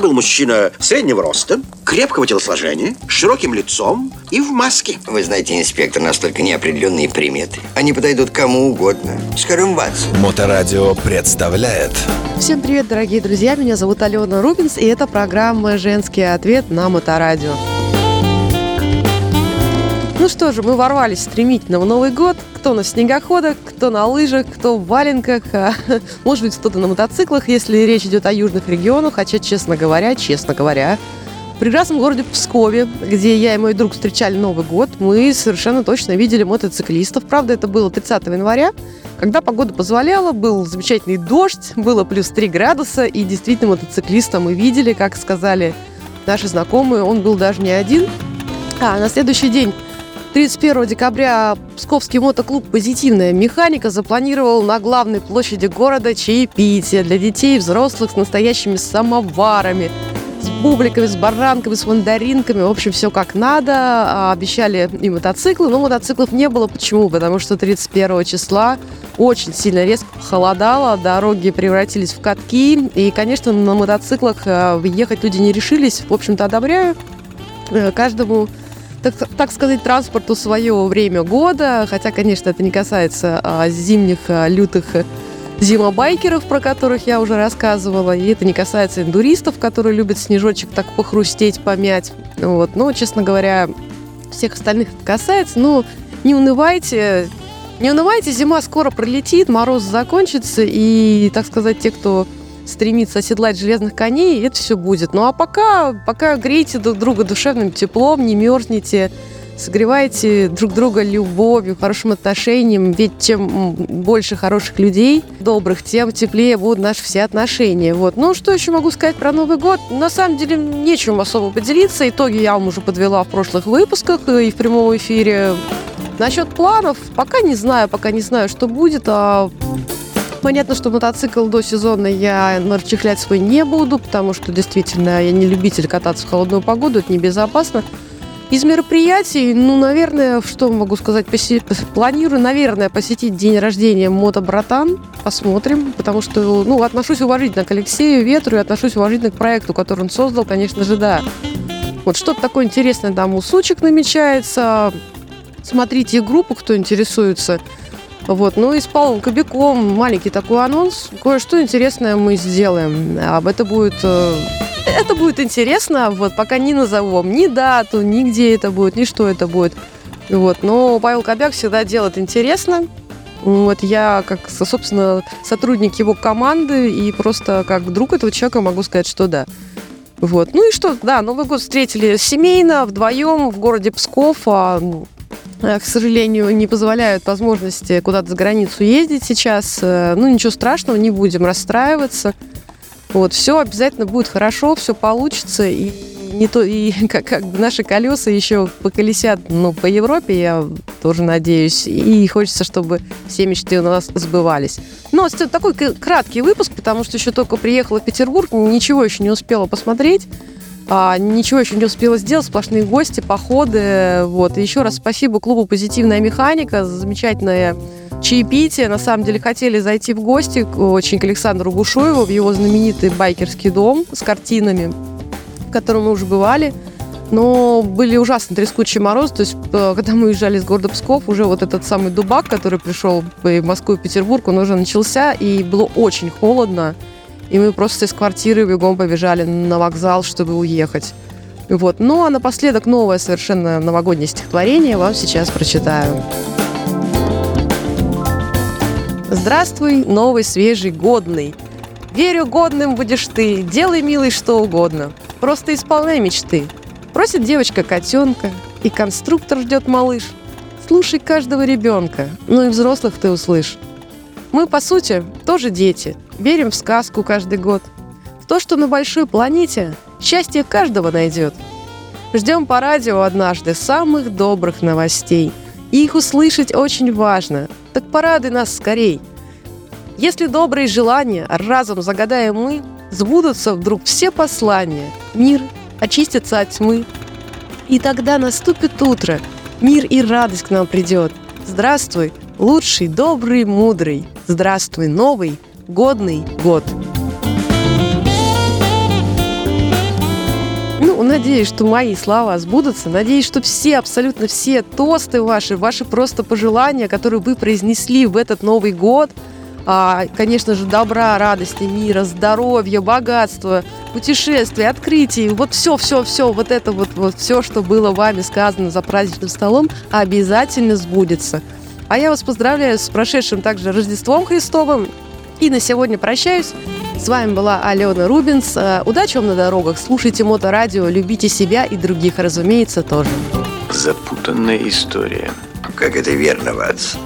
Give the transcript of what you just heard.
Это был мужчина среднего роста, крепкого телосложения, с широким лицом и в маске. Вы знаете, инспектор, настолько неопределенные приметы. Они подойдут кому угодно. Скажем, вас. Моторадио представляет Всем привет, дорогие друзья! Меня зовут Алена Рубинс, и это программа «Женский ответ» на Моторадио. Ну что же, мы ворвались стремительно в Новый год. Кто на снегоходах, кто на лыжах, кто в валенках, а, может быть, кто-то на мотоциклах, если речь идет о южных регионах. Хотя, честно говоря, честно говоря, в прекрасном городе Пскове, где я и мой друг встречали Новый год, мы совершенно точно видели мотоциклистов. Правда, это было 30 января, когда погода позволяла, был замечательный дождь, было плюс 3 градуса, и действительно мотоциклиста мы видели, как сказали наши знакомые, он был даже не один. А на следующий день 31 декабря Псковский мотоклуб «Позитивная механика» запланировал на главной площади города чаепитие для детей и взрослых с настоящими самоварами, с бубликами, с баранками, с мандаринками. В общем, все как надо. А, обещали и мотоциклы, но мотоциклов не было. Почему? Потому что 31 числа очень сильно резко холодало, дороги превратились в катки. И, конечно, на мотоциклах а, ехать люди не решились. В общем-то, одобряю э, каждому так, так сказать, транспорту свое время года, хотя, конечно, это не касается а, зимних а, лютых зимобайкеров, про которых я уже рассказывала, и это не касается индуристов, которые любят снежочек так похрустеть, помять. Вот. Но, честно говоря, всех остальных это касается. Ну, не унывайте, не унывайте, зима скоро пролетит, мороз закончится, и, так сказать, те, кто стремится оседлать железных коней, это все будет. Ну а пока, пока грейте друг друга душевным теплом, не мерзните, согревайте друг друга любовью, хорошим отношением, ведь чем больше хороших людей, добрых, тем теплее будут наши все отношения. Вот. Ну, что еще могу сказать про Новый год? На самом деле, нечем особо поделиться. Итоги я вам уже подвела в прошлых выпусках и в прямом эфире. Насчет планов, пока не знаю, пока не знаю, что будет, а Понятно, что мотоцикл до сезона я расчехлять свой не буду, потому что действительно я не любитель кататься в холодную погоду, это небезопасно. Из мероприятий, ну, наверное, что могу сказать, поси... планирую, наверное, посетить день рождения Мото Братан. Посмотрим, потому что, ну, отношусь уважительно к Алексею Ветру и отношусь уважительно к проекту, который он создал, конечно же, да. Вот что-то такое интересное там у сучек намечается. Смотрите группу, кто интересуется. Вот. Ну и с Павлом Кобяком маленький такой анонс. Кое-что интересное мы сделаем. Об это будет... Э, это будет интересно. Вот. Пока не назову вам ни дату, ни где это будет, ни что это будет. Вот. Но Павел Кобяк всегда делает интересно. Вот я, как, собственно, сотрудник его команды и просто как друг этого человека могу сказать, что да. Вот. Ну и что, да, Новый год встретили семейно, вдвоем в городе Псков. А, ну, к сожалению, не позволяют возможности куда-то за границу ездить сейчас. Э, ну, ничего страшного, не будем расстраиваться. Вот, все обязательно будет хорошо, все получится. И не то, и как, как наши колеса еще поколесят, ну, по Европе, я тоже надеюсь. И хочется, чтобы все мечты у нас сбывались. Но это такой краткий выпуск, потому что еще только приехала в Петербург, ничего еще не успела посмотреть. А, ничего еще не успела сделать, сплошные гости, походы. Вот. И еще раз спасибо клубу «Позитивная механика», за замечательное чаепитие. На самом деле хотели зайти в гости очень к Александру Гушуеву в его знаменитый байкерский дом с картинами, в котором мы уже бывали. Но были ужасно трескучие морозы. То есть, э, когда мы уезжали из города Псков, уже вот этот самый дубак, который пришел в Москву и Петербург, он уже начался, и было очень холодно. И мы просто из квартиры бегом побежали на вокзал, чтобы уехать. Вот. Ну а напоследок новое совершенно новогоднее стихотворение вам сейчас прочитаю. Здравствуй, новый, свежий, годный. Верю, годным будешь ты, делай, милый, что угодно. Просто исполняй мечты. Просит девочка котенка, и конструктор ждет малыш. Слушай каждого ребенка, ну и взрослых ты услышь. Мы, по сути, тоже дети. Верим в сказку каждый год. В то, что на большой планете счастье каждого найдет. Ждем по радио однажды самых добрых новостей. И их услышать очень важно. Так порадуй нас скорей. Если добрые желания разом загадаем мы, сбудутся вдруг все послания. Мир очистится от тьмы. И тогда наступит утро, мир и радость к нам придет. Здравствуй, лучший, добрый, мудрый. Здравствуй, новый, годный год. надеюсь, что мои слова сбудутся. Надеюсь, что все, абсолютно все тосты ваши, ваши просто пожелания, которые вы произнесли в этот Новый год, а, конечно же, добра, радости, мира, здоровья, богатства, путешествий, открытий, вот все, все, все, вот это вот, вот все, что было вами сказано за праздничным столом, обязательно сбудется. А я вас поздравляю с прошедшим также Рождеством Христовым. И на сегодня прощаюсь. С вами была Алена Рубинс. Э, Удачи вам на дорогах. Слушайте Моторадио, любите себя и других, разумеется, тоже. Запутанная история. Как это верно, Ватс.